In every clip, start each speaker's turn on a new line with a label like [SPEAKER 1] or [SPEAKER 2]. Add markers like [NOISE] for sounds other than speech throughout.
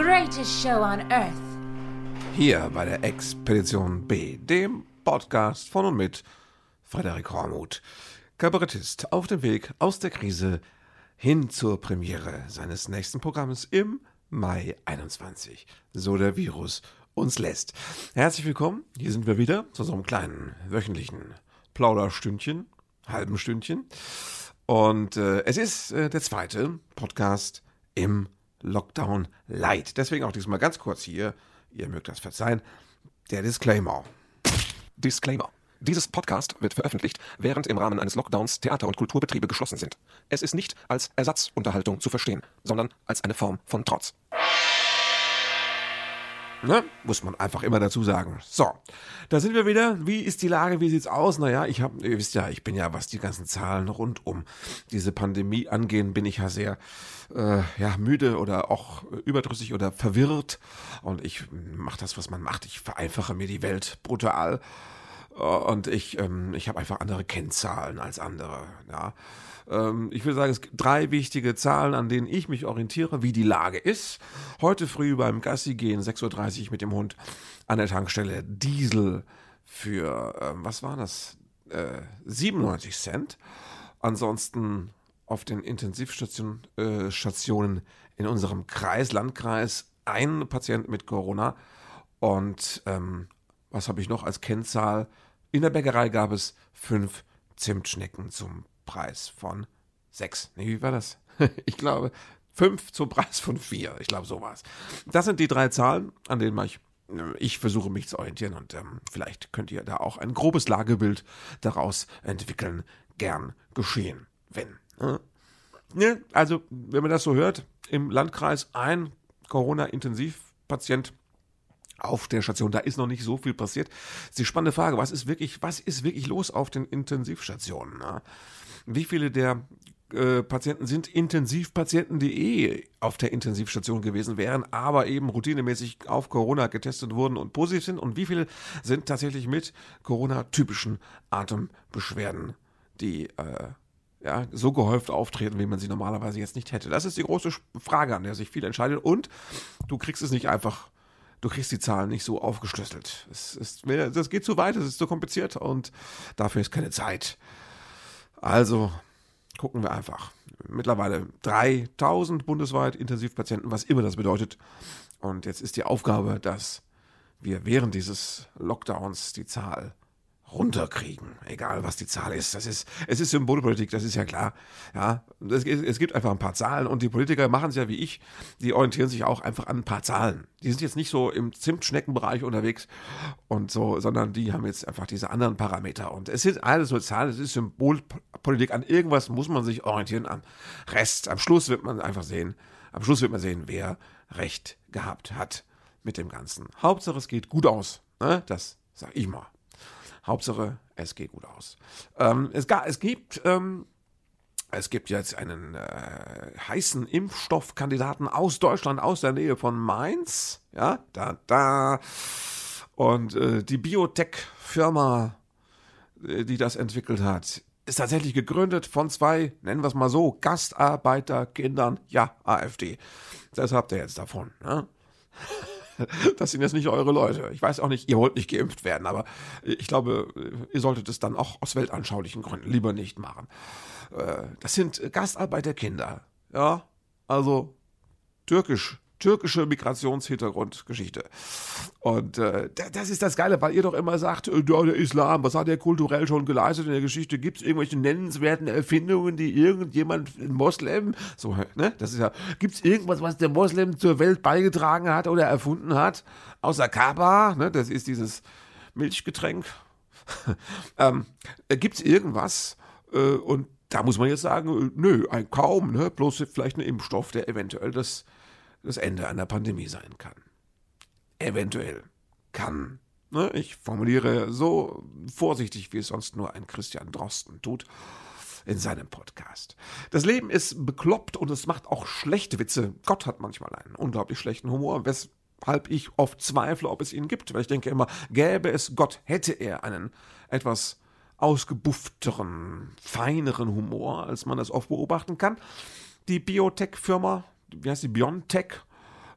[SPEAKER 1] greatest show on earth.
[SPEAKER 2] Hier bei der Expedition B, dem Podcast von und mit Frederik Hormuth, Kabarettist auf dem Weg aus der Krise hin zur Premiere seines nächsten Programms im Mai 21. So der Virus uns lässt. Herzlich willkommen, hier sind wir wieder zu einem kleinen wöchentlichen Plauderstündchen, halben Stündchen. Und äh, es ist äh, der zweite Podcast im Lockdown Light. Deswegen auch diesmal ganz kurz hier, ihr mögt das verzeihen, der Disclaimer.
[SPEAKER 3] Disclaimer. Dieses Podcast wird veröffentlicht, während im Rahmen eines Lockdowns Theater- und Kulturbetriebe geschlossen sind. Es ist nicht als Ersatzunterhaltung zu verstehen, sondern als eine Form von Trotz.
[SPEAKER 2] Ne? Muss man einfach immer dazu sagen. So, da sind wir wieder. Wie ist die Lage? Wie sieht's aus? Naja, ich habe, ihr wisst ja, ich bin ja, was die ganzen Zahlen rund um diese Pandemie angehen, bin ich ja sehr äh, ja, müde oder auch überdrüssig oder verwirrt. Und ich mache das, was man macht. Ich vereinfache mir die Welt brutal. Und ich, ähm, ich habe einfach andere Kennzahlen als andere. Ja. Ähm, ich will sagen, es gibt drei wichtige Zahlen, an denen ich mich orientiere, wie die Lage ist. Heute früh beim Gassi gehen, 6.30 Uhr mit dem Hund an der Tankstelle Diesel für, ähm, was war das? Äh, 97 Cent. Ansonsten auf den Intensivstationen äh, in unserem Kreis, Landkreis, ein Patient mit Corona. Und ähm, was habe ich noch als Kennzahl? In der Bäckerei gab es fünf Zimtschnecken zum Preis von sechs. Nee, wie war das? [LAUGHS] Ich glaube, fünf zum Preis von vier. Ich glaube, so war es. Das sind die drei Zahlen, an denen ich, ich versuche mich zu orientieren und ähm, vielleicht könnt ihr da auch ein grobes Lagebild daraus entwickeln. Gern geschehen, wenn. Ne? Also, wenn man das so hört, im Landkreis ein Corona-Intensivpatient auf der Station. Da ist noch nicht so viel passiert. Das ist die spannende Frage, was ist wirklich, was ist wirklich los auf den Intensivstationen? Na? Wie viele der äh, Patienten sind Intensivpatienten, die eh auf der Intensivstation gewesen wären, aber eben routinemäßig auf Corona getestet wurden und positiv sind? Und wie viele sind tatsächlich mit Corona-typischen Atembeschwerden, die äh, ja, so gehäuft auftreten, wie man sie normalerweise jetzt nicht hätte? Das ist die große Frage, an der sich viel entscheidet. Und du kriegst es nicht einfach du kriegst die Zahlen nicht so aufgeschlüsselt. Es ist, das geht zu weit, es ist zu kompliziert und dafür ist keine Zeit. Also gucken wir einfach. Mittlerweile 3000 bundesweit Intensivpatienten, was immer das bedeutet. Und jetzt ist die Aufgabe, dass wir während dieses Lockdowns die Zahl runterkriegen, egal was die Zahl ist. Das ist, es ist Symbolpolitik, das ist ja klar. Ja, es, es gibt einfach ein paar Zahlen und die Politiker machen es ja wie ich, die orientieren sich auch einfach an ein paar Zahlen. Die sind jetzt nicht so im Zimtschneckenbereich unterwegs und so, sondern die haben jetzt einfach diese anderen Parameter. Und es sind alles so Zahlen, es ist Symbolpolitik. An irgendwas muss man sich orientieren. Am Rest, am Schluss wird man einfach sehen, am Schluss wird man sehen, wer Recht gehabt hat mit dem Ganzen. Hauptsache es geht gut aus. Ne? Das sag ich mal. Hauptsache, es geht gut aus. Ähm, es, es, gibt. Ähm, es gibt jetzt einen äh, heißen Impfstoffkandidaten aus Deutschland, aus der Nähe von Mainz. Ja, da, da. Und äh, die Biotech-Firma, äh, die das entwickelt hat, ist tatsächlich gegründet von zwei, nennen wir es mal so, Gastarbeiterkindern. Ja, AfD. Das habt ihr jetzt davon. Ne? [LAUGHS] das sind jetzt nicht eure Leute. Ich weiß auch nicht, ihr wollt nicht geimpft werden, aber ich glaube, ihr solltet es dann auch aus weltanschaulichen Gründen lieber nicht machen. Äh, das sind Gastarbeiterkinder. Ja, also türkisch türkische Migrationshintergrundgeschichte. Und äh, das ist das Geile, weil ihr doch immer sagt, äh, der Islam, was hat er kulturell schon geleistet in der Geschichte? Gibt es irgendwelche nennenswerten Erfindungen, die irgendjemand, ein Moslem, so, ne, das ist ja, gibt es irgendwas, was der Moslem zur Welt beigetragen hat oder erfunden hat? Außer Kaba, ne, das ist dieses Milchgetränk. [LAUGHS] ähm, äh, gibt es irgendwas? Äh, und da muss man jetzt sagen, äh, nö, ein, kaum, ne, bloß vielleicht ein Impfstoff, der eventuell das das Ende einer Pandemie sein kann. Eventuell kann. Ne? Ich formuliere so vorsichtig, wie es sonst nur ein Christian Drosten tut in seinem Podcast. Das Leben ist bekloppt und es macht auch schlechte Witze. Gott hat manchmal einen unglaublich schlechten Humor, weshalb ich oft zweifle, ob es ihn gibt. Weil ich denke immer, gäbe es Gott, hätte er einen etwas ausgebuffteren, feineren Humor, als man das oft beobachten kann. die Biotech-Firma, wie heißt die, BioNTech,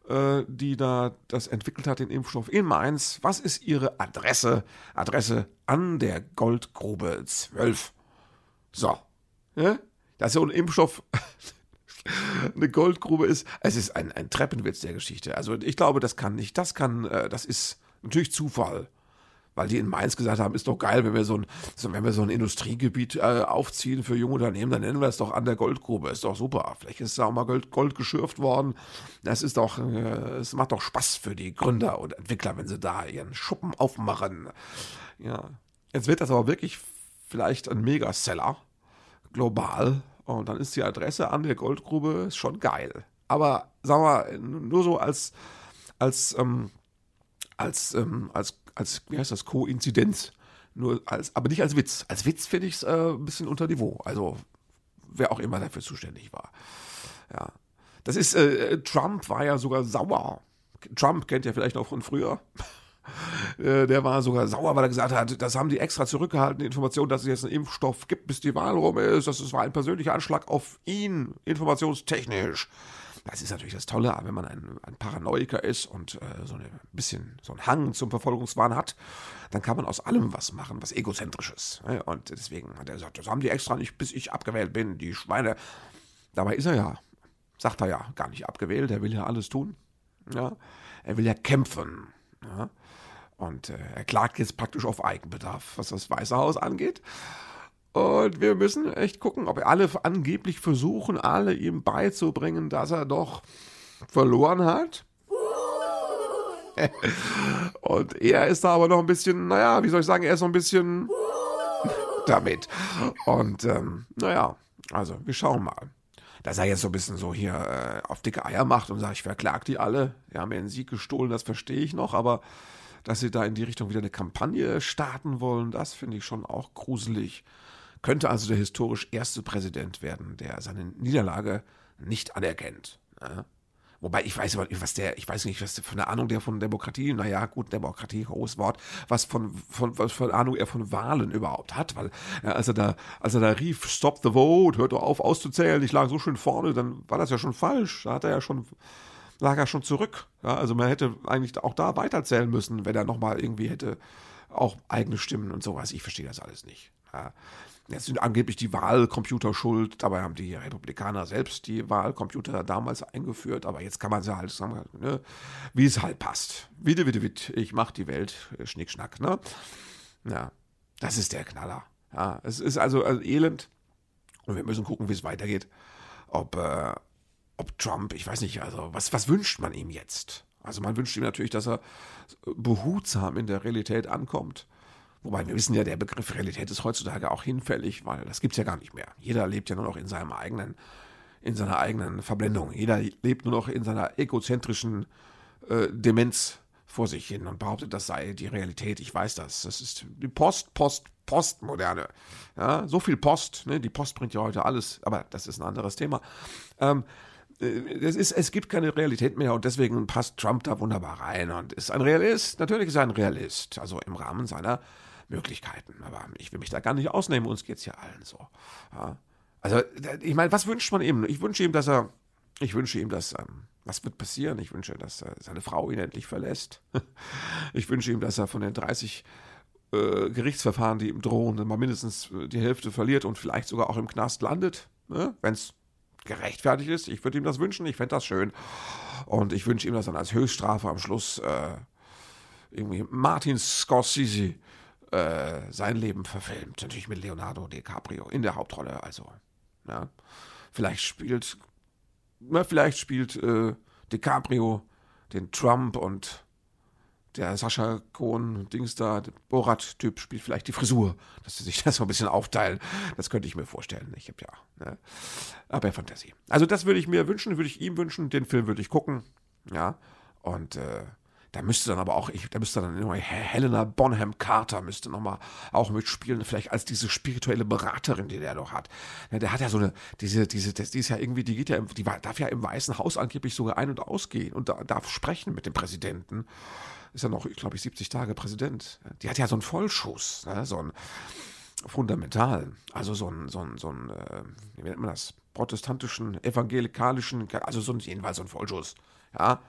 [SPEAKER 2] äh, die da das entwickelt hat, den Impfstoff in Mainz. Was ist Ihre Adresse? Adresse an der Goldgrube 12. So. Ja? Dass so ein Impfstoff [LAUGHS] eine Goldgrube ist, es ist ein, ein Treppenwitz der Geschichte. Also ich glaube, das kann nicht, das kann, äh, das ist natürlich Zufall weil die in Mainz gesagt haben, ist doch geil, wenn wir so ein, wenn wir so ein Industriegebiet äh, aufziehen für junge Unternehmen, dann nennen wir es doch an der Goldgrube. Ist doch super. Vielleicht ist da auch mal Gold, Gold geschürft worden. Das ist doch, äh, es macht doch Spaß für die Gründer und Entwickler, wenn sie da ihren Schuppen aufmachen. Ja. Jetzt wird das aber wirklich vielleicht ein Megaseller global. Und dann ist die Adresse an der Goldgrube schon geil. Aber sagen wir, nur so als, als, ähm, als, ähm, als als, wie heißt das, Koinzidenz. Nur als, aber nicht als Witz. Als Witz finde ich es äh, ein bisschen unter Niveau. Also, wer auch immer dafür zuständig war. Ja. Das ist, äh, Trump war ja sogar sauer. Trump kennt ja vielleicht noch von früher. [LAUGHS] Äh, der war sogar sauer, weil er gesagt hat, das haben die extra zurückgehalten, die Information, dass es jetzt einen Impfstoff gibt, bis die Wahl rum ist. Das war ein persönlicher Anschlag auf ihn, informationstechnisch. Das ist natürlich das Tolle, wenn man ein, ein Paranoiker ist und äh, so ein bisschen so einen Hang zum Verfolgungswahn hat, dann kann man aus allem was machen, was egozentrisches. Ne? Und deswegen hat er gesagt, das haben die extra nicht, bis ich abgewählt bin, die Schweine. Dabei ist er ja, sagt er ja, gar nicht abgewählt, er will ja alles tun. Ja? Er will ja kämpfen. Ja? Und äh, er klagt jetzt praktisch auf Eigenbedarf, was das Weiße Haus angeht. Und wir müssen echt gucken, ob alle angeblich versuchen, alle ihm beizubringen, dass er doch verloren hat. [LAUGHS] Und er ist da aber noch ein bisschen, naja, wie soll ich sagen, er ist noch ein bisschen [LAUGHS] damit. Und ähm, naja, also wir schauen mal. Dass er jetzt so ein bisschen so hier äh, auf dicke Eier macht und sagt, ich verklag die alle, die haben mir einen Sieg gestohlen, das verstehe ich noch, aber dass sie da in die Richtung wieder eine Kampagne starten wollen, das finde ich schon auch gruselig könnte also der historisch erste Präsident werden, der seine Niederlage nicht anerkennt. Ja? Wobei ich weiß, was der, ich weiß nicht, was für eine Ahnung der von Demokratie, naja, gut, Demokratie, großes Wort, was von, von, was eine Ahnung er von Wahlen überhaupt hat, weil, ja, als er da, als er da rief, stop the vote, hört doch auf auszuzählen, ich lag so schön vorne, dann war das ja schon falsch, da hat er ja schon, lag er schon zurück, ja, also man hätte eigentlich auch da weiterzählen müssen, wenn er nochmal irgendwie hätte auch eigene Stimmen und sowas, ich verstehe das alles nicht, ja. Jetzt sind angeblich die Wahlcomputer schuld. Dabei haben die Republikaner selbst die Wahlcomputer damals eingeführt. Aber jetzt kann man sie halt sagen, ne, wie es halt passt. Witte, witte, witte. Ich mach die Welt. Äh, Schnickschnack. Ne? Ja, das ist der Knaller. Ja, es ist also, also elend. Und wir müssen gucken, wie es weitergeht. Ob, äh, ob Trump, ich weiß nicht, also was, was wünscht man ihm jetzt? Also man wünscht ihm natürlich, dass er behutsam in der Realität ankommt Wobei wir wissen ja, der Begriff Realität ist heutzutage auch hinfällig, weil das gibt es ja gar nicht mehr. Jeder lebt ja nur noch in seinem eigenen, in seiner eigenen Verblendung. Jeder lebt nur noch in seiner egozentrischen äh, Demenz vor sich hin und behauptet, das sei die Realität. Ich weiß das. Das ist die Post, Post, Postmoderne. Ja, so viel Post. Ne? Die Post bringt ja heute alles, aber das ist ein anderes Thema. Ähm, äh, es, ist, es gibt keine Realität mehr und deswegen passt Trump da wunderbar rein und ist ein Realist. Natürlich ist er ein Realist, also im Rahmen seiner Möglichkeiten. Aber ich will mich da gar nicht ausnehmen, uns geht es ja allen so. Ja. Also, ich meine, was wünscht man ihm? Ich wünsche ihm, dass er, ich wünsche ihm, dass, ähm, was wird passieren? Ich wünsche, dass äh, seine Frau ihn endlich verlässt. [LAUGHS] ich wünsche ihm, dass er von den 30 äh, Gerichtsverfahren, die ihm drohen, mal mindestens äh, die Hälfte verliert und vielleicht sogar auch im Knast landet, ne? wenn es gerechtfertigt ist. Ich würde ihm das wünschen, ich fände das schön. Und ich wünsche ihm, dass dann als Höchststrafe am Schluss äh, irgendwie Martin Scorsese äh, sein Leben verfilmt. Natürlich mit Leonardo DiCaprio in der Hauptrolle. Also, ja. Vielleicht spielt, na, vielleicht spielt äh, DiCaprio den Trump und der Sascha Kohn, Dings da, der Borat-Typ spielt vielleicht die Frisur, dass sie sich [LAUGHS] das so ein bisschen aufteilen. Das könnte ich mir vorstellen. Ich habe ja, ne? aber Fantasie. Also das würde ich mir wünschen, würde ich ihm wünschen. Den Film würde ich gucken, ja. Und äh, da müsste dann aber auch, ich, da müsste dann Helena Bonham Carter müsste nochmal auch mitspielen, vielleicht als diese spirituelle Beraterin, die der doch hat. Ja, der hat ja so eine, diese, diese, die ist ja irgendwie, die geht ja, die darf ja im Weißen Haus angeblich sogar ein- und ausgehen und darf sprechen mit dem Präsidenten. Ist ja noch, ich glaube ich, 70 Tage Präsident. Die hat ja so einen Vollschuss, ne? so einen fundamentalen, also so ein, so ein, so ein, äh, wie nennt man das? protestantischen, evangelikalischen, also so ein, jedenfalls so ein Vollschuss. Ja,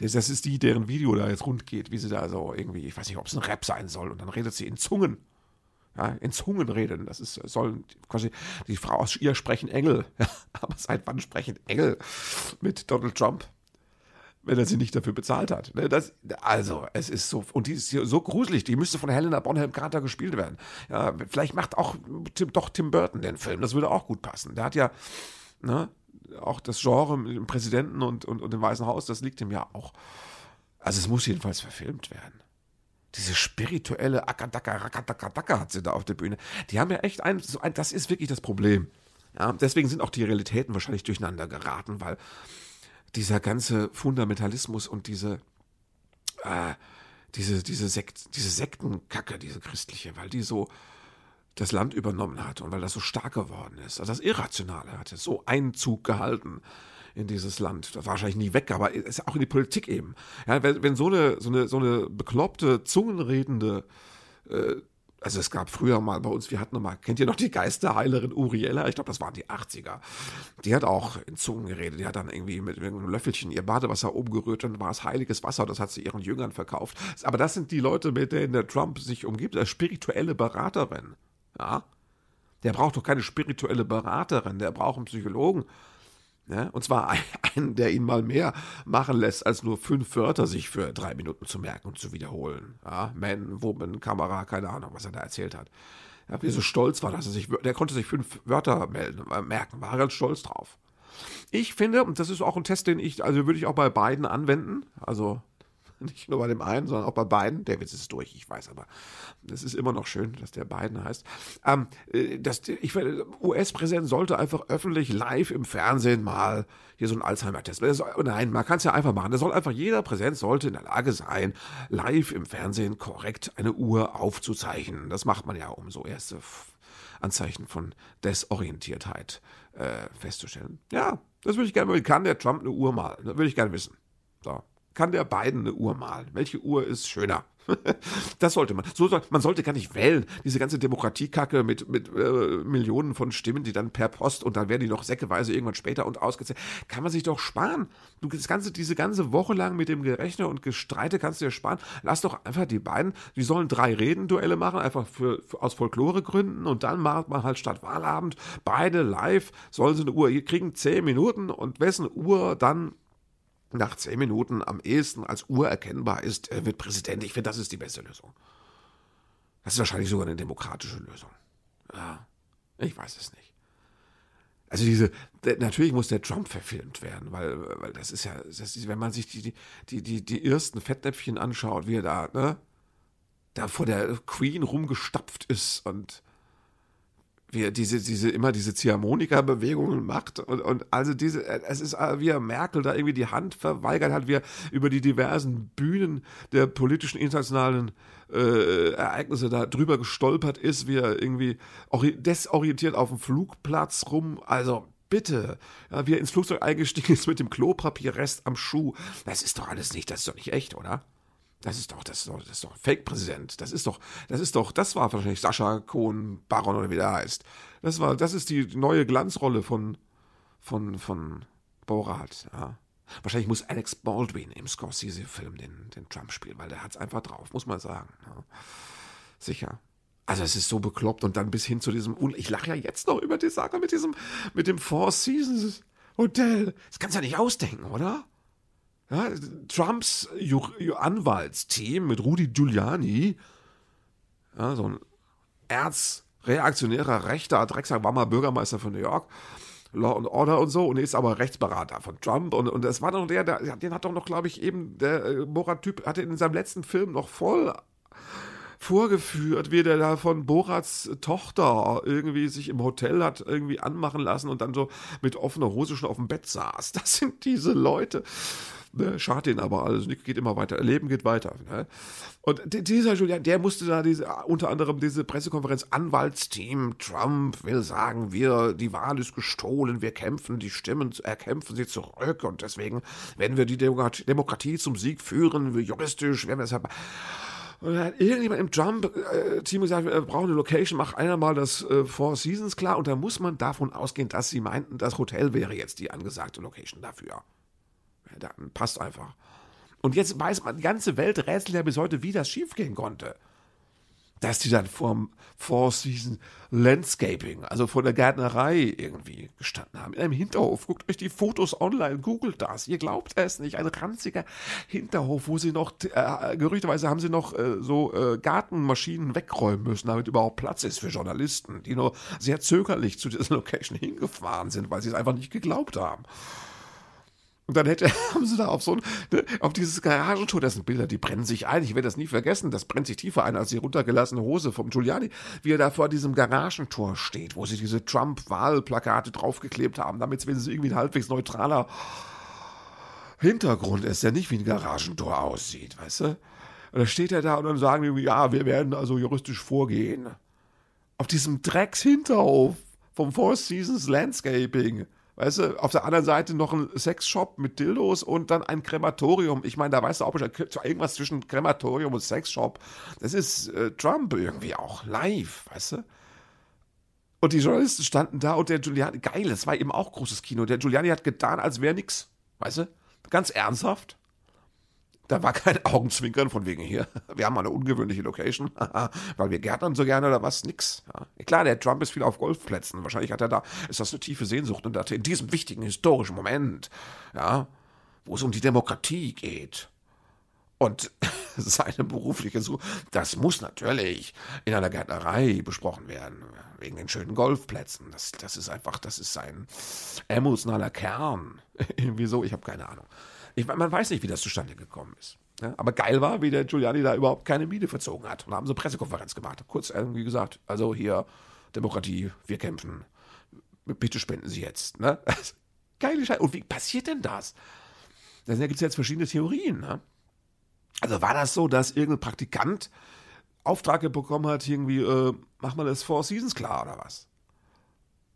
[SPEAKER 2] das, das ist die, deren Video da jetzt rund geht, wie sie da so irgendwie, ich weiß nicht, ob es ein Rap sein soll, und dann redet sie in Zungen. Ja, in Zungen reden. Das ist, sollen quasi, die Frau aus ihr sprechen Engel. [LAUGHS] Aber seit wann sprechen Engel mit Donald Trump? Wenn er sie nicht dafür bezahlt hat. Ne, das, also, es ist so, und die ist so gruselig, die müsste von Helena Bonham Carter gespielt werden. Ja, vielleicht macht auch Tim, doch Tim Burton den Film, das würde auch gut passen. Der hat ja, ne, auch das Genre mit dem Präsidenten und, und, und dem Weißen Haus, das liegt ihm ja auch. Also es muss jedenfalls verfilmt werden. Diese spirituelle Akadaka, Rakadakadaka hat sie da auf der Bühne. Die haben ja echt ein, so ein, das ist wirklich das Problem. Ja, deswegen sind auch die Realitäten wahrscheinlich durcheinander geraten, weil dieser ganze Fundamentalismus und diese, äh, diese, diese, Sekt, diese Sektenkacke, diese christliche, weil die so, das Land übernommen hat und weil das so stark geworden ist. Also das Irrationale hat jetzt so Einzug gehalten in dieses Land. Das war wahrscheinlich nie weg, aber ist auch in die Politik eben. Ja, wenn, wenn so eine, so eine, so eine bekloppte, zungenredende, äh, also es gab früher mal bei uns, wir hatten mal, kennt ihr noch die Geisterheilerin Uriella? Ich glaube, das waren die 80er. Die hat auch in Zungen geredet. Die hat dann irgendwie mit irgendeinem Löffelchen ihr Badewasser umgerührt und war es heiliges Wasser. Das hat sie ihren Jüngern verkauft. Aber das sind die Leute, mit denen der Trump sich umgibt, als spirituelle Beraterin. Ja? Der braucht doch keine spirituelle Beraterin, der braucht einen Psychologen. Ja? Und zwar einen, der ihn mal mehr machen lässt, als nur fünf Wörter sich für drei Minuten zu merken und zu wiederholen. Ja? Man, Woman, Kamera, keine Ahnung, was er da erzählt hat. Ja, wie so stolz war, dass er sich, der konnte sich fünf Wörter melden, äh, merken, war ganz stolz drauf. Ich finde, und das ist auch ein Test, den ich, also würde ich auch bei beiden anwenden, also [LAUGHS] Nicht nur bei dem einen, sondern auch bei beiden. Der Witz ist durch, ich weiß, aber es ist immer noch schön, dass der beiden heißt. Ähm, äh, das, ich US-Präsident sollte einfach öffentlich live im Fernsehen mal hier so einen Alzheimer-Test. Nein, man kann es ja einfach machen. Das soll einfach jeder Präsident sollte in der Lage sein, live im Fernsehen korrekt eine Uhr aufzuzeichnen. Das macht man ja, um so erste Anzeichen von Desorientiertheit äh, festzustellen. Ja, das würde ich gerne wissen. Kann der Trump eine Uhr malen? Das würde ich gerne wissen. So kann der beiden eine Uhr malen. Welche Uhr ist schöner? [LAUGHS] das sollte man. So man sollte gar nicht wählen. Diese ganze Demokratiekacke mit, mit äh, Millionen von Stimmen, die dann per Post und dann werden die noch säckeweise irgendwann später und ausgezählt. Kann man sich doch sparen. Du, das ganze, diese ganze Woche lang mit dem Gerechne und Gestreite kannst du dir sparen. Lass doch einfach die beiden, die sollen drei Redenduelle machen, einfach für, für aus Folkloregründen und dann macht man halt statt Wahlabend beide live, sollen sie eine Uhr, kriegen zehn Minuten und wessen Uhr dann nach zehn Minuten am ehesten als Uhr erkennbar ist, er wird Präsident. Ich finde, das ist die beste Lösung. Das ist wahrscheinlich sogar eine demokratische Lösung. Ja, ich weiß es nicht. Also diese, natürlich muss der Trump verfilmt werden, weil, weil das ist ja, das ist, wenn man sich die, die, die, die ersten Fettnäpfchen anschaut, wie er da, ne, da vor der Queen rumgestapft ist und wie er diese, diese, immer diese Ziehharmonika-Bewegungen macht und, und also diese, es ist, wie er Merkel da irgendwie die Hand verweigert hat, wie er über die diversen Bühnen der politischen internationalen äh, Ereignisse da drüber gestolpert ist, wie er irgendwie desorientiert auf dem Flugplatz rum, also bitte, ja, wie er ins Flugzeug eingestiegen ist mit dem Klopapierrest am Schuh, das ist doch alles nicht, das ist doch nicht echt, oder? Das ist doch, das ist doch, das ist doch Fake-Präsident. Das ist doch, das ist doch, das war wahrscheinlich Sascha Kohn Baron oder wie der heißt. Das war, das ist die neue Glanzrolle von, von, von Borat, ja. Wahrscheinlich muss Alex Baldwin im Scorsese-Film den, den Trump spielen, weil der hat es einfach drauf, muss man sagen. Ja. Sicher. Also es ist so bekloppt und dann bis hin zu diesem, ich lache ja jetzt noch über die Sache mit diesem, mit dem Four Seasons Hotel. Das kannst du ja nicht ausdenken, oder? Ja, Trumps Anwaltsteam mit Rudy Giuliani, ja, so ein erzreaktionärer rechter Drecksack, war mal Bürgermeister von New York, Law and Order und so und ist aber Rechtsberater von Trump und, und das war doch der, der den hat doch noch, glaube ich, eben der äh, Borat-Typ, hatte in seinem letzten Film noch voll vorgeführt, wie der da von Borats Tochter irgendwie sich im Hotel hat irgendwie anmachen lassen und dann so mit offener Hose schon auf dem Bett saß. [LAUGHS] Das sind diese Leute. Ne, schadet ihnen aber alles, geht immer weiter, Leben geht weiter. Ne? Und dieser Julian, der musste da diese, unter anderem diese Pressekonferenz, Anwaltsteam, Trump will sagen, wir, die Wahl ist gestohlen, wir kämpfen, die Stimmen erkämpfen sie zurück und deswegen werden wir die Demokratie zum Sieg führen, juristisch, werden wir es Und dann hat irgendjemand im Trump-Team gesagt, wir brauchen eine Location, mach einer mal das äh, Four Seasons klar. Und da muss man davon ausgehen, dass sie meinten, das Hotel wäre jetzt die angesagte Location dafür. Dann passt einfach. Und jetzt weiß man, die ganze Welt rätselt ja bis heute, wie das schiefgehen konnte dass die dann vorm Four Season Landscaping, also vor der Gärtnerei irgendwie gestanden haben. In einem Hinterhof. Guckt euch die Fotos online, googelt das. Ihr glaubt es nicht. Ein ranziger Hinterhof, wo sie noch, äh, gerüchteweise haben sie noch äh, so äh, Gartenmaschinen wegräumen müssen, damit überhaupt Platz ist für Journalisten, die nur sehr zögerlich zu dieser [LAUGHS] Location hingefahren sind, weil sie es einfach nicht geglaubt haben. Und dann hätte, [LAUGHS] haben sie da auf so ein, ne, auf dieses Garagentor, das sind Bilder, die brennen sich ein. Ich werde das nie vergessen. Das brennt sich tiefer ein als die runtergelassene Hose vom Giuliani, wie er da vor diesem Garagentor steht, wo sie diese Trump-Wahlplakate draufgeklebt haben, damit es wenigstens irgendwie ein halbwegs neutraler Hintergrund ist, der nicht wie ein Garagentor aussieht, weißt du? Und dann steht er da und dann sagen die, ja, wir werden also juristisch vorgehen. Auf diesem Dreckshinterhof vom Four Seasons Landscaping. Weißt du, auf der anderen Seite noch ein Sexshop mit Dildos und dann ein Krematorium. Ich meine, da weißt du auch irgendwas zwischen Krematorium und Sexshop. Das ist äh, Trump irgendwie auch live, weißt du? Und die Journalisten standen da und der Giuliani, geil, das war eben auch großes Kino. Der Giuliani hat getan, als wäre nix, weißt du? Ganz ernsthaft. Da war kein [LAUGHS] Augenzwinkern von wegen hier. Wir haben eine ungewöhnliche Location, [LAUGHS] weil wir gärtnern so gerne oder was, nix. Ja. Klar, der Trump ist viel auf Golfplätzen. Wahrscheinlich hat er da, ist das eine tiefe Sehnsucht und dachte in diesem wichtigen historischen Moment, ja, wo es um die Demokratie geht. Und [LAUGHS] seine berufliche Suche, das muss natürlich in einer Gärtnerei besprochen werden, wegen den schönen Golfplätzen. Das, das ist einfach, das ist sein emotionaler Kern. Irgendwie so, ich habe keine Ahnung. Ich, man weiß nicht, wie das zustande gekommen ist. Ja, aber geil war, wie der Giuliani da überhaupt keine Miene verzogen hat. Und haben sie Pressekonferenz gemacht. Kurz irgendwie gesagt, also hier, Demokratie, wir kämpfen. Bitte spenden Sie jetzt. Ne? [LAUGHS] Geile Scheiße. Und wie passiert denn das? Da gibt es jetzt verschiedene Theorien. Ne? Also war das so, dass irgendein Praktikant Auftrag bekommen hat, irgendwie, äh, mach mal das Four Seasons klar oder was?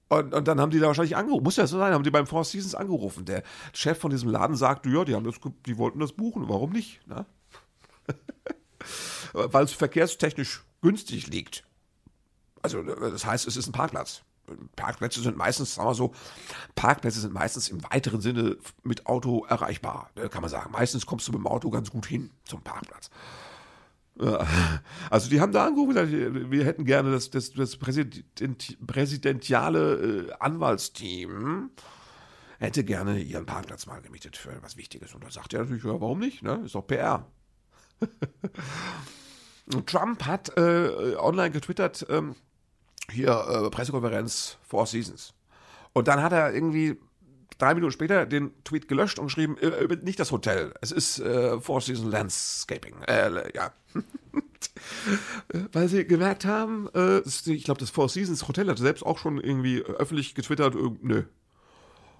[SPEAKER 2] Und, und, dann haben die da wahrscheinlich angerufen. Muss ja so sein, haben die beim Four Seasons angerufen. Der Chef von diesem Laden sagte, ja, die, haben das, die wollten das buchen. Warum nicht? Ne? [LAUGHS] Weil es verkehrstechnisch günstig liegt. Also, das heißt, es ist ein Parkplatz. Parkplätze sind meistens, sagen wir so, Parkplätze sind meistens im weiteren Sinne mit Auto erreichbar, ne, kann man sagen. Meistens kommst du mit dem Auto ganz gut hin zum Parkplatz. Also die haben da angerufen, gesagt, wir hätten gerne das, das, das Präsident, präsidentiale äh, Anwaltsteam hätte gerne ihren Parkplatz mal gemietet für was Wichtiges. Und da sagt er natürlich, ja, warum nicht? Ne? Ist doch PR. [LAUGHS] Trump hat äh, online getwittert, ähm, hier äh, Pressekonferenz Four Seasons. Und dann hat er irgendwie drei Minuten später den Tweet gelöscht und geschrieben, äh, nicht das Hotel, es ist äh, Four Seasons Landscaping. Äh, ja. [LAUGHS] Weil sie gemerkt haben, äh, ich glaube, das Four Seasons Hotel hat selbst auch schon irgendwie öffentlich getwittert, äh, nö,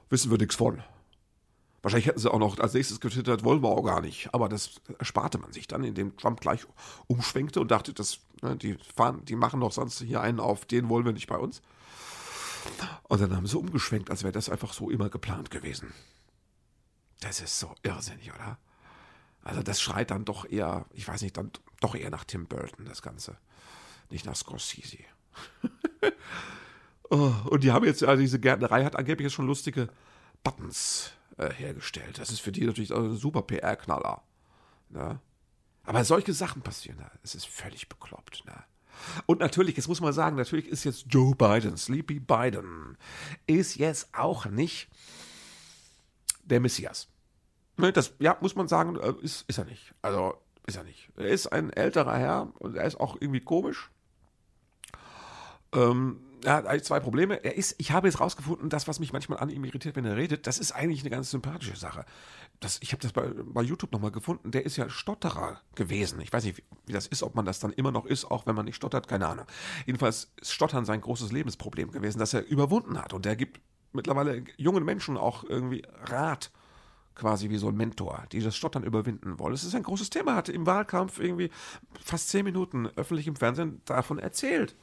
[SPEAKER 2] wissen wir nichts von. Wahrscheinlich hätten sie auch noch als nächstes getwittert, wollen wir auch gar nicht. Aber das ersparte man sich dann, indem Trump gleich umschwenkte und dachte, das, ne, die fahren, die machen doch sonst hier einen auf, den wollen wir nicht bei uns. Und dann haben sie umgeschwenkt, als wäre das einfach so immer geplant gewesen. Das ist so irrsinnig, oder? Also das schreit dann doch eher, ich weiß nicht, dann doch eher nach Tim Burton, das Ganze. Nicht nach Scorsese. [LAUGHS] oh, und die haben jetzt, also diese Gärtnerei hat angeblich jetzt schon lustige Buttons äh, hergestellt. Das ist für die natürlich ein super PR-Knaller. Ne? Aber solche Sachen passieren, es ist völlig bekloppt. Ne? Und natürlich, jetzt muss man sagen, natürlich ist jetzt Joe Biden, Sleepy Biden, ist jetzt auch nicht der Messias. Ne, das, ja, muss man sagen, äh, ist, ist er nicht. Also, ist er nicht. Er ist ein älterer Herr und er ist auch irgendwie komisch. Ähm, hat eigentlich zwei Probleme. Er ist, ich habe jetzt rausgefunden, das, was mich manchmal an ihm irritiert, wenn er redet, das ist eigentlich eine ganz sympathische Sache. Das, ich habe das bei, bei YouTube nochmal gefunden. Der ist ja Stotterer gewesen. Ich weiß nicht, wie, das ist, ob man das dann immer noch ist, auch wenn man nicht stottert, keine Ahnung. Jedenfalls ist Stottern sein großes Lebensproblem gewesen, das er überwunden hat. Und der gibt mittlerweile jungen Menschen auch irgendwie Rat quasi wie so ein Mentor, die das Stottern überwinden wollen. Es ist ein großes Thema, hatte im Wahlkampf irgendwie fast zehn Minuten öffentlich im Fernsehen davon erzählt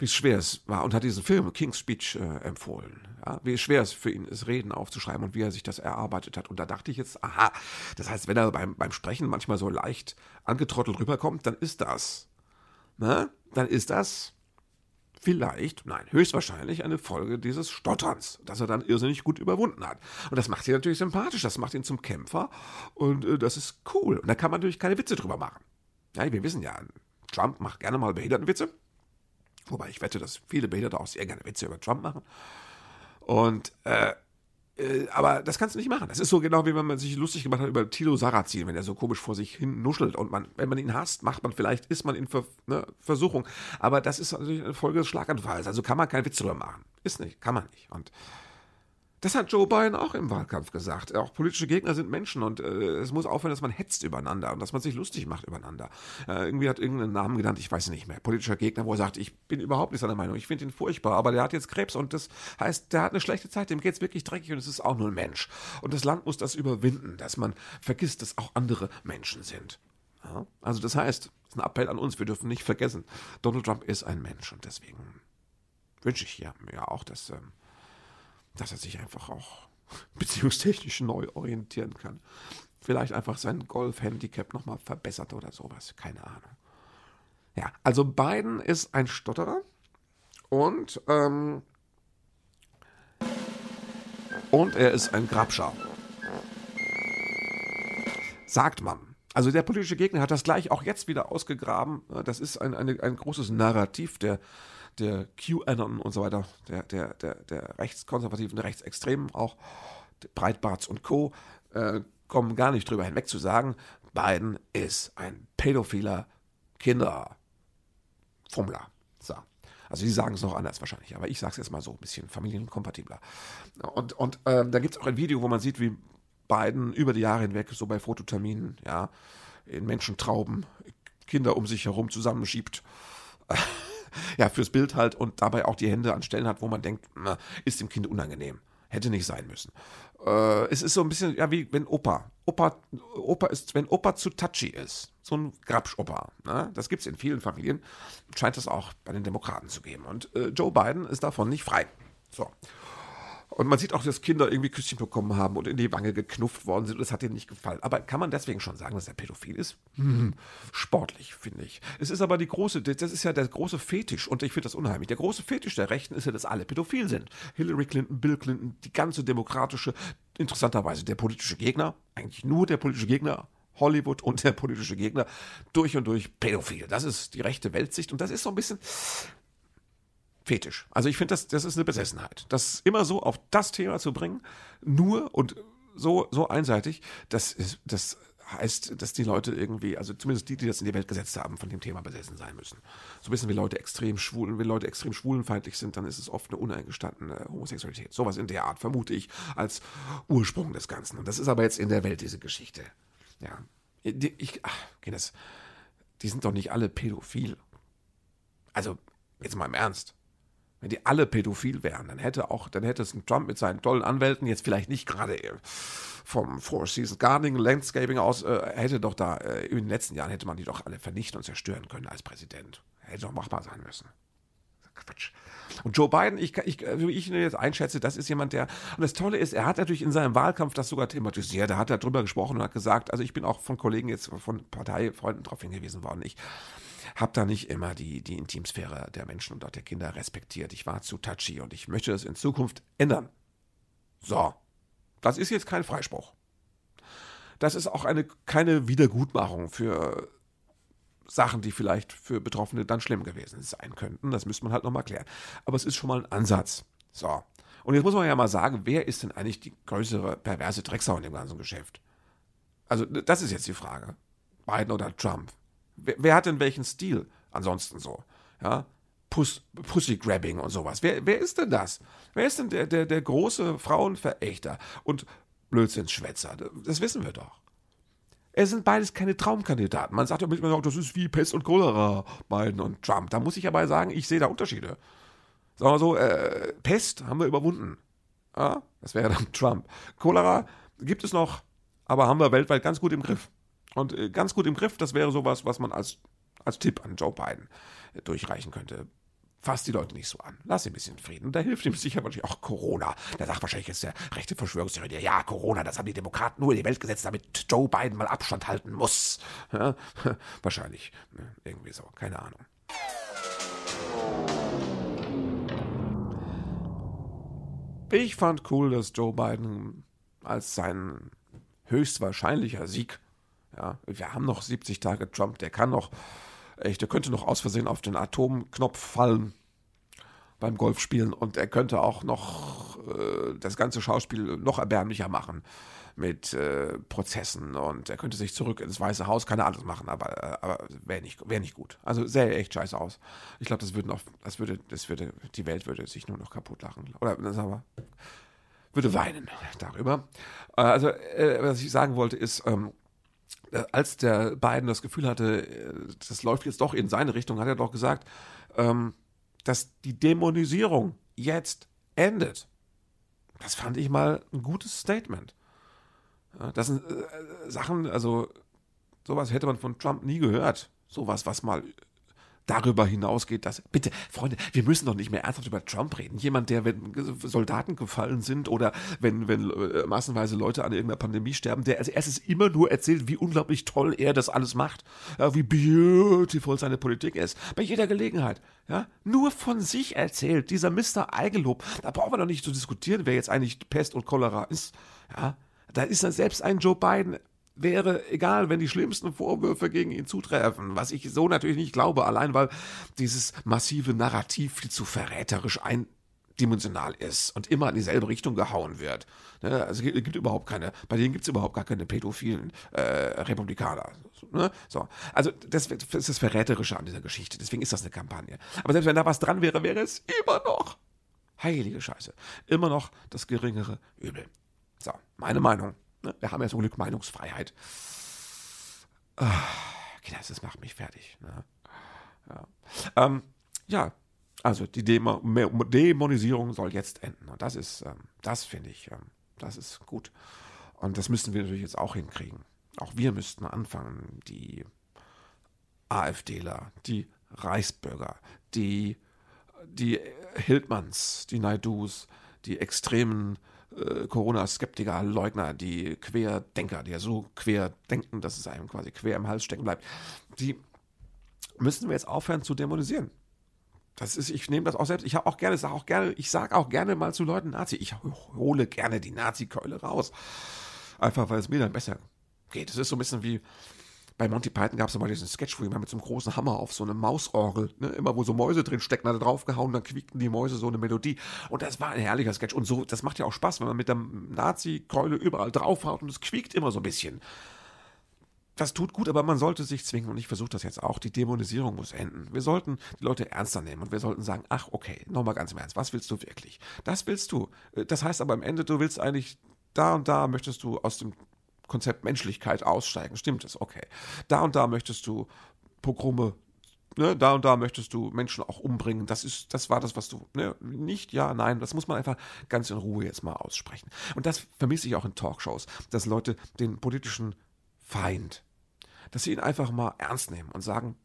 [SPEAKER 2] wie schwer es war und hat diesen Film King's Speech äh, empfohlen. Ja, wie schwer es für ihn ist, Reden aufzuschreiben und wie er sich das erarbeitet hat. Und da dachte ich jetzt, aha, das heißt, wenn er beim, beim Sprechen manchmal so leicht angetrottelt rüberkommt, dann ist das, ne? Dann ist das vielleicht, nein, höchstwahrscheinlich eine Folge dieses Stotterns, das er dann irrsinnig gut überwunden hat. Und das macht ihn natürlich sympathisch, das macht ihn zum Kämpfer und äh, das ist cool. Und da kann man natürlich keine Witze drüber machen. Ja, wir wissen ja, Trump macht gerne mal Behindertenwitze. Wobei ich wette, dass viele Behinderte auch sehr gerne Witze über Trump machen. Und, äh, äh, aber das kannst du nicht machen. Das ist so genau, wie wenn man sich lustig gemacht hat über Tilo Sarrazin, wenn er so komisch vor sich hin nuschelt. Und man, wenn man ihn hasst, macht man vielleicht, ist man in Ver, ne, Versuchung. Aber das ist natürlich eine Folge des Schlaganfalls. Also kann man keinen Witz drüber machen. Ist nicht, kann man nicht. Und das hat Joe Biden auch im Wahlkampf gesagt. Auch politische Gegner sind Menschen und äh, es muss aufhören, dass man hetzt übereinander und dass man sich lustig macht übereinander. Äh, irgendwie hat irgendeinen Namen genannt, ich weiß nicht mehr. Politischer Gegner, wo er sagt, ich bin überhaupt nicht seiner Meinung, ich finde ihn furchtbar, aber der hat jetzt Krebs und das heißt, der hat eine schlechte Zeit, dem geht es wirklich dreckig und es ist auch nur ein Mensch. Und das Land muss das überwinden, dass man vergisst, dass auch andere Menschen sind. Ja? Also das heißt, das ist ein Appell an uns, wir dürfen nicht vergessen, Donald Trump ist ein Mensch und deswegen wünsche ich ja, ja auch, dass. Ähm, dass er sich einfach auch [LAUGHS] beziehungstechnisch neu orientieren kann. Vielleicht einfach sein Golf-Handicap nochmal verbessert oder sowas. Keine Ahnung. Ja, also Biden ist ein Stotterer und, ähm, und er ist ein Grabscher. Sagt man. Also der politische Gegner hat das gleich auch jetzt wieder ausgegraben. Das ist ein, eine, ein großes Narrativ der der QAnon und so weiter, der, der, der, der rechtskonservativen, der Rechtsextremen, auch Breitbarts und Co., äh, kommen gar nicht drüber hinweg zu sagen, Biden ist ein pädophiler Kinderfummler. So. Also die sagen es noch anders wahrscheinlich, aber ich sage es jetzt mal so, ein bisschen familienkompatibler. Und, und äh, da gibt es auch ein Video, wo man sieht, wie Biden über die Jahre hinweg so bei Fototerminen, ja, in Menschentrauben Kinder um sich herum zusammenschiebt [LAUGHS] ja, fürs Bild halt und dabei auch die Hände an Stellen hat, wo man denkt, na, ist dem Kind unangenehm. Hätte nicht sein müssen. Äh, es ist so ein bisschen, ja, wie wenn Opa. Opa, Opa ist, wenn Opa zu touchy ist. So ein Grabsch-Opa. Ne? Das gibt es in vielen Familien. Scheint es auch bei den Demokraten zu geben. Und äh, Joe Biden ist davon nicht frei. So. Und man sieht auch, dass Kinder irgendwie Küsschen bekommen haben und in die Wange geknufft worden sind. Und das hat ihnen nicht gefallen. Aber kann man deswegen schon sagen, dass er pädophil ist? Hm, sportlich, finde ich. Es ist aber die große, das ist ja der große Fetisch. Und ich finde das unheimlich. Der große Fetisch der Rechten ist ja, dass alle pädophil sind. Hillary Clinton, Bill Clinton, die ganze demokratische, interessanterweise der politische Gegner, eigentlich nur der politische Gegner, Hollywood und der politische Gegner durch und durch pädophil. Das ist die rechte Weltsicht und das ist so ein bisschen, Fetisch. Also ich finde, das, das ist eine Besessenheit. Das immer so auf das Thema zu bringen, nur und so, so einseitig, das, ist, das heißt, dass die Leute irgendwie, also zumindest die, die das in die Welt gesetzt haben, von dem Thema besessen sein müssen. So ein bisschen wie Leute extrem schwulen, wenn Leute extrem schwulenfeindlich sind, dann ist es oft eine uneingestandene Homosexualität. Sowas in der Art, vermute ich, als Ursprung des Ganzen. Und das ist aber jetzt in der Welt diese Geschichte. Ja. Ich, ach, das, die sind doch nicht alle pädophil. Also, jetzt mal im Ernst. Wenn die alle pädophil wären, dann hätte auch, dann hätte es ein Trump mit seinen tollen Anwälten jetzt vielleicht nicht gerade äh, vom Four Seasons Gardening, Landscaping aus, äh, hätte doch da, äh, in den letzten Jahren hätte man die doch alle vernichten und zerstören können als Präsident. Hätte doch machbar sein müssen. Quatsch. Und Joe Biden, ich, ich, wie ich ihn jetzt einschätze, das ist jemand, der, und das Tolle ist, er hat natürlich in seinem Wahlkampf das sogar thematisiert, er hat darüber gesprochen und hat gesagt, also ich bin auch von Kollegen jetzt, von Parteifreunden darauf hingewiesen worden, ich habe da nicht immer die, die Intimsphäre der Menschen und auch der Kinder respektiert. Ich war zu touchy und ich möchte das in Zukunft ändern. So, das ist jetzt kein Freispruch. Das ist auch eine, keine Wiedergutmachung für Sachen, die vielleicht für Betroffene dann schlimm gewesen sein könnten. Das müsste man halt nochmal klären. Aber es ist schon mal ein Ansatz. So. Und jetzt muss man ja mal sagen, wer ist denn eigentlich die größere perverse Drecksau in dem ganzen Geschäft? Also, das ist jetzt die Frage. Biden oder Trump? Wer, wer, hat denn welchen Stil ansonsten so? Ja, Puss, Pussy-Grabbing und sowas. Wer, wer ist denn das? Wer ist denn der, der, der große Frauenverächter und Blödsinnsschwätzer? Das wissen wir doch. Es sind beides keine Traumkandidaten. Man sagt ja manchmal, das ist wie Pest und Cholera, Biden und Trump. Da muss ich aber sagen, ich sehe da Unterschiede. Sagen wir so, äh, Pest haben wir überwunden. Ja, das wäre dann Trump. Cholera gibt es noch, aber haben wir weltweit ganz gut im Griff. Und äh, ganz gut im Griff, das wäre sowas, was man als, als Tipp an Joe Biden äh, durchreichen könnte. Fass die Leute nicht so an. Lass sie ein bisschen Frieden. Und da hilft ihm sicher wahrscheinlich auch Corona. Da sagt wahrscheinlich jetzt der rechte Verschwörungstheoretiker, ja, Corona, das haben die Demokraten nur in die Welt gesetzt, damit Joe Biden mal Abstand halten muss. [LAUGHS] Ja, [LAUGHS] wahrscheinlich. Ne, irgendwie so. Keine Ahnung. Ich fand cool, dass Joe Biden als sein höchstwahrscheinlicher Sieg, ja, wir haben noch 70 Tage Trump, der kann noch, echt, der könnte noch aus Versehen auf den Atomknopf fallen beim Golfspielen und er könnte auch noch äh, das ganze Schauspiel noch erbärmlicher machen mit äh, Prozessen und er könnte sich zurück ins Weiße Haus, keine Ahnung machen, aber, äh, aber wäre nicht, wär nicht gut. Also sähe echt scheiße aus. Ich glaube, das würde noch, das würde, das würde, die Welt würde sich nur noch kaputt lachen. Oder sagen wir, würde weinen darüber. Äh, also, äh, was ich sagen wollte, ist, ähm, äh, als der Biden das Gefühl hatte, das läuft jetzt doch in seine Richtung, hat er doch gesagt, ähm, dass die Dämonisierung jetzt endet. Das fand ich mal ein gutes Statement. Das sind äh, Sachen, also sowas hätte man von Trump nie gehört. Sowas, was mal darüber hinausgeht, dass, bitte, Freunde, wir müssen doch nicht mehr ernsthaft über Trump reden. Jemand, der, wenn Soldaten gefallen sind oder wenn, wenn äh, massenweise Leute an irgendeiner Pandemie sterben, der als erstes immer nur erzählt, wie unglaublich toll er das alles macht, ja, wie beautiful seine Politik ist. Bei jeder Gelegenheit. Ja, nur von sich erzählt, dieser Mr. Eigenlob. Da brauchen wir doch nicht zu diskutieren, wer jetzt eigentlich Pest und Cholera ist. Ja, da ist dann selbst ein Joe Biden wäre egal, wenn die schlimmsten Vorwürfe gegen ihn zutreffen, was ich so natürlich nicht glaube, allein weil dieses massive Narrativ viel zu verräterisch eindimensional ist und immer in dieselbe Richtung gehauen wird. Ne? Also es gibt überhaupt keine, bei denen gibt es überhaupt gar keine pädophilen äh, Republikaner. Ne? So. Also das ist das Verräterische an dieser Geschichte, deswegen ist das eine Kampagne. Aber selbst wenn da was dran wäre, wäre es immer noch, heilige Scheiße, immer noch das geringere Übel. So, meine Meinung. Ne? Wir haben ja zum Glück Meinungsfreiheit. Ah, das macht mich fertig. Ne? Ja. Ähm, ja. also die Dämonisierung soll jetzt enden. Und das ist, ähm, das finde ich, ähm, das ist gut. Und das müssen wir natürlich jetzt auch hinkriegen. Auch wir müssten anfangen, die AfDler, die Reichsbürger, die, die Hildmanns, die Naidus, die extremen äh, Corona-Skeptiker, Leugner, die Querdenker, die ja so quer denken, dass es einem quasi quer im Hals stecken bleibt, die müssen wir jetzt aufhören zu dämonisieren. Das ist, ich nehme das auch selbst. Ich habe auch gerne, sage auch gerne, ich sage auch gerne mal zu Leuten Nazi. Ich hole gerne die Nazi-Keule raus. Einfach weil es mir dann besser geht. Es ist so ein bisschen wie, bei Monty Python gab es mal diesen Sketch, wo jemand mit so einem großen Hammer auf so eine Mausorgel, ne, immer wo so Mäuse drin stecken, hat er draufgehauen, dann quiekten die Mäuse so eine Melodie. Und das war ein herrlicher Sketch. Und so, das macht ja auch Spaß, wenn man mit der Nazi-Keule überall draufhaut und es quiekt immer so ein bisschen. Das tut gut, aber man sollte sich zwingen, und ich versuche das jetzt auch, die Dämonisierung muss enden. Wir sollten die Leute ernster nehmen und wir sollten sagen, ach, okay, nochmal ganz im Ernst, was willst du wirklich? Das willst du. Das heißt aber am Ende, du willst eigentlich da und da möchtest du aus dem Konzept Menschlichkeit aussteigen. Stimmt es? Okay. Da und da möchtest du Pogrome Ne, da und da möchtest du Menschen auch umbringen. Das ist, das war das, was du, ne, nicht, ja, nein, das muss man einfach ganz in Ruhe jetzt mal aussprechen. Und das vermisse ich auch in Talkshows, dass Leute den politischen Feind, dass sie ihn einfach mal ernst nehmen und sagen,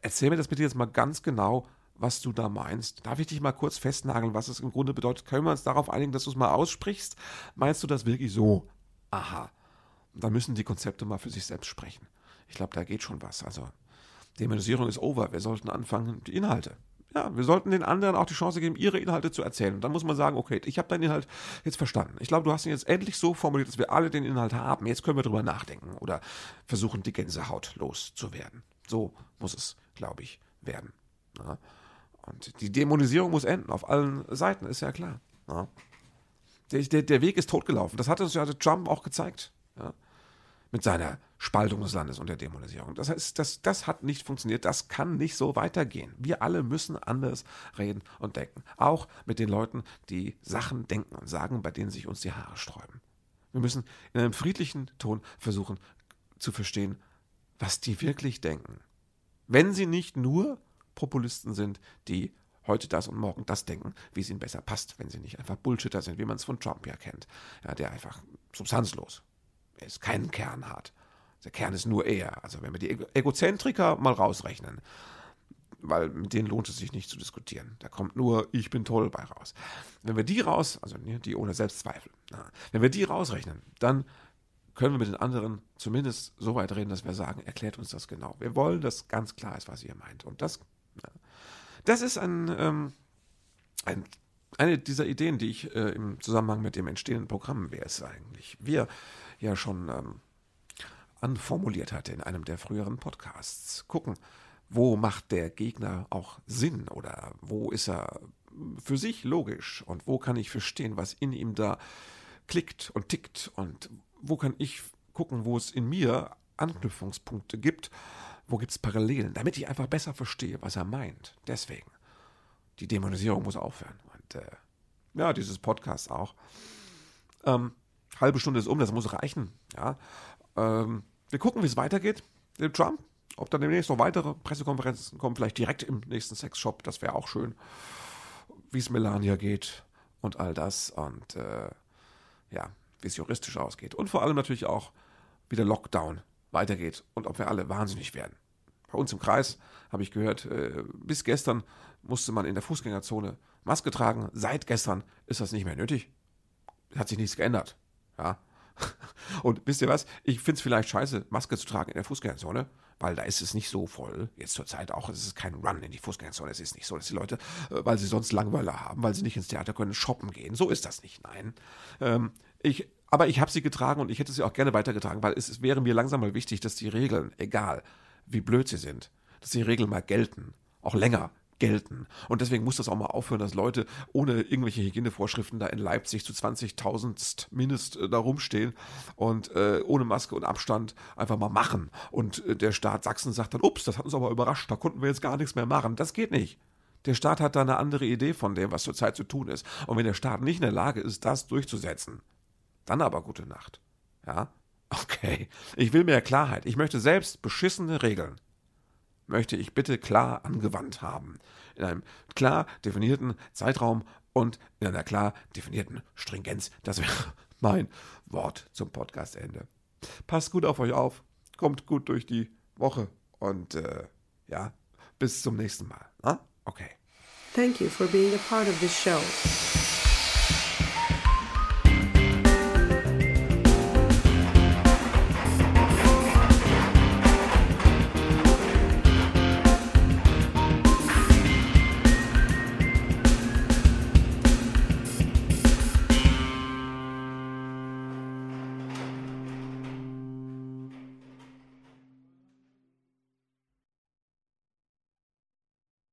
[SPEAKER 2] erzähl mir das bitte jetzt mal ganz genau, was du da meinst. Darf ich dich mal kurz festnageln, was es im Grunde bedeutet? Können wir uns darauf einigen, dass du es mal aussprichst? Meinst du das wirklich so? Aha da müssen die Konzepte mal für sich selbst sprechen. Ich glaube, da geht schon was. Also, Demonisierung ist over. Wir sollten anfangen, die Inhalte. Ja, wir sollten den anderen auch die Chance geben, ihre Inhalte zu erzählen. Und dann muss man sagen, okay, ich habe deinen Inhalt jetzt verstanden. Ich glaube, du hast ihn jetzt endlich so formuliert, dass wir alle den Inhalt haben. Jetzt können wir drüber nachdenken oder versuchen, die Gänsehaut loszuwerden. So muss es, glaube ich, werden. Ja. Und die Dämonisierung muss enden, auf allen Seiten, ist ja klar. Ja. Der, der, der Weg ist totgelaufen. Das hat uns ja Trump auch gezeigt. Ja mit seiner Spaltung des Landes und der Dämonisierung. Das heißt, das, das hat nicht funktioniert. Das kann nicht so weitergehen. Wir alle müssen anders reden und denken. Auch mit den Leuten, die Sachen denken und sagen, bei denen sich uns die Haare sträuben. Wir müssen in einem friedlichen Ton versuchen zu verstehen, was die wirklich denken. Wenn sie nicht nur Populisten sind, die heute das und morgen das denken, wie es ihnen besser passt, wenn sie nicht einfach Bullshitter sind, wie man es von Trump ja kennt, ja, der einfach substanzlos ist, keinen Kern hat. Der Kern ist nur er. Also wenn wir die Egozentriker mal rausrechnen, weil mit denen lohnt es sich nicht zu diskutieren. Da kommt nur, ich bin toll bei raus. Wenn wir die raus, also ne, die ohne Selbstzweifel, wenn wir die rausrechnen, dann können wir mit den anderen zumindest so weit reden, dass wir sagen, erklärt uns das genau. Wir wollen, dass ganz klar ist, was ihr meint. Und das, das ist ein, ähm, ein, eine dieser Ideen, die ich äh, im Zusammenhang mit dem entstehenden Programm, wer es eigentlich, wir ja schon ähm, anformuliert hatte in einem der früheren Podcasts. Gucken, wo macht der Gegner auch Sinn oder wo ist er für sich logisch und wo kann ich verstehen, was in ihm da klickt und tickt und wo kann ich gucken, wo es in mir Anknüpfungspunkte gibt, wo gibt es Parallelen, damit ich einfach besser verstehe, was er meint. Deswegen, die Dämonisierung muss aufhören. Und äh, ja, dieses Podcast auch. Ähm, halbe Stunde ist um, das muss reichen. Ja. Ähm, wir gucken, wie es weitergeht mit Trump. Ob dann demnächst noch weitere Pressekonferenzen kommen, vielleicht direkt im nächsten Sexshop, das wäre auch schön. Wie es Melania geht und all das. Und äh, ja, wie es juristisch ausgeht. Und vor allem natürlich auch, wie der Lockdown weitergeht und ob wir alle wahnsinnig werden. Bei uns im Kreis habe ich gehört, äh, bis gestern musste man in der Fußgängerzone Maske tragen. Seit gestern ist das nicht mehr nötig. Hat sich nichts geändert. Ja. [LAUGHS] Und wisst ihr was? Ich finde es vielleicht scheiße, Maske zu tragen in der Fußgängerzone, weil da ist es nicht so voll. Jetzt zur Zeit auch, es ist kein Run in die Fußgängerzone. Es ist nicht so, dass die Leute, äh, weil sie sonst Langweiler haben, weil sie nicht ins Theater können, shoppen gehen. So ist das nicht. Nein. Ähm, ich, aber ich habe sie getragen und ich hätte sie auch gerne weitergetragen, weil es, es wäre mir langsam mal wichtig, dass die Regeln, egal wie blöd sie sind, dass die Regeln mal gelten. Auch länger gelten. Und deswegen muss das auch mal aufhören, dass Leute ohne irgendwelche Hygienevorschriften da in Leipzig zu 20.000 Mindest äh, da rumstehen und äh, ohne Maske und Abstand einfach mal machen. Und äh, der Staat Sachsen sagt dann, ups, das hat uns aber überrascht, da konnten wir jetzt gar nichts mehr machen. Das geht nicht. Der Staat hat da eine andere Idee von dem, was zurzeit zu tun ist. Und wenn der Staat nicht in der Lage ist, das durchzusetzen, dann aber gute Nacht. Ja? Okay. Ich will mehr Klarheit. Ich möchte selbst beschissene Regeln möchte ich bitte klar angewandt haben. In einem klar definierten Zeitraum und in einer klar definierten Stringenz. Das wäre [LAUGHS] mein Wort zum Podcastende. Passt gut auf euch auf, kommt gut durch die Woche und äh, ja, bis zum nächsten Mal. Na? Okay.
[SPEAKER 4] Thank you for being a part of this show.